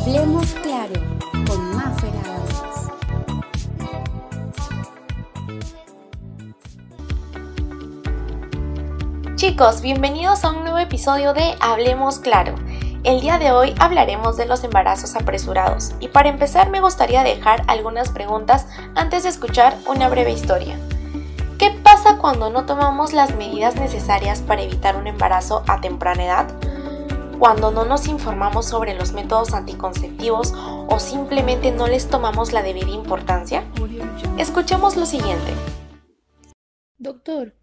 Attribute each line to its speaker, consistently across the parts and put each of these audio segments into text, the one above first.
Speaker 1: Hablemos claro con Mafer.
Speaker 2: Chicos, bienvenidos a un nuevo episodio de Hablemos claro. El día de hoy hablaremos de los embarazos apresurados y para empezar me gustaría dejar algunas preguntas antes de escuchar una breve historia. ¿Qué pasa cuando no tomamos las medidas necesarias para evitar un embarazo a temprana edad? Cuando no nos informamos sobre los métodos anticonceptivos o simplemente no les tomamos la debida importancia? Escuchemos lo siguiente.
Speaker 3: Doctor,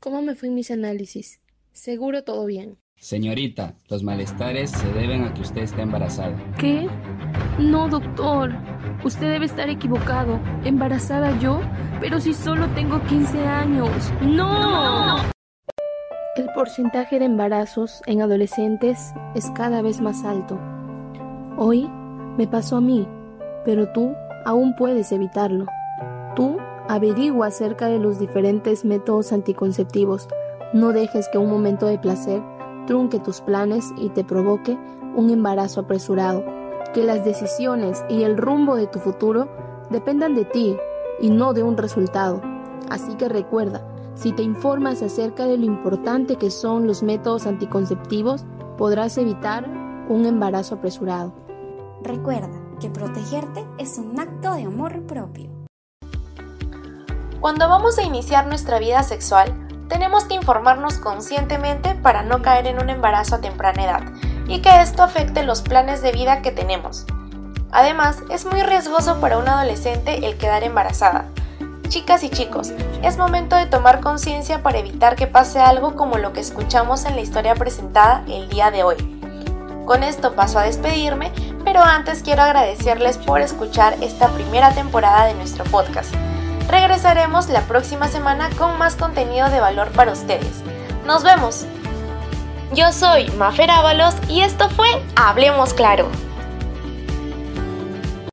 Speaker 3: ¿cómo me fue en mis análisis? Seguro todo bien.
Speaker 4: Señorita, los malestares se deben a que usted está embarazada.
Speaker 3: ¿Qué? No, doctor. Usted debe estar equivocado. ¿Embarazada yo? Pero si solo tengo 15 años. ¡No! El porcentaje de embarazos en adolescentes es cada vez más alto. Hoy me pasó a mí, pero tú aún puedes evitarlo. Tú averigua acerca de los diferentes métodos anticonceptivos. No dejes que un momento de placer trunque tus planes y te provoque un embarazo apresurado. Que las decisiones y el rumbo de tu futuro dependan de ti y no de un resultado. Así que recuerda, si te informas acerca de lo importante que son los métodos anticonceptivos, podrás evitar un embarazo apresurado.
Speaker 1: Recuerda que protegerte es un acto de amor propio.
Speaker 2: Cuando vamos a iniciar nuestra vida sexual, tenemos que informarnos conscientemente para no caer en un embarazo a temprana edad y que esto afecte los planes de vida que tenemos. Además, es muy riesgoso para un adolescente el quedar embarazada. Chicas y chicos, es momento de tomar conciencia para evitar que pase algo como lo que escuchamos en la historia presentada el día de hoy. Con esto paso a despedirme, pero antes quiero agradecerles por escuchar esta primera temporada de nuestro podcast. Regresaremos la próxima semana con más contenido de valor para ustedes. Nos vemos. Yo soy Mafer Ábalos y esto fue Hablemos Claro.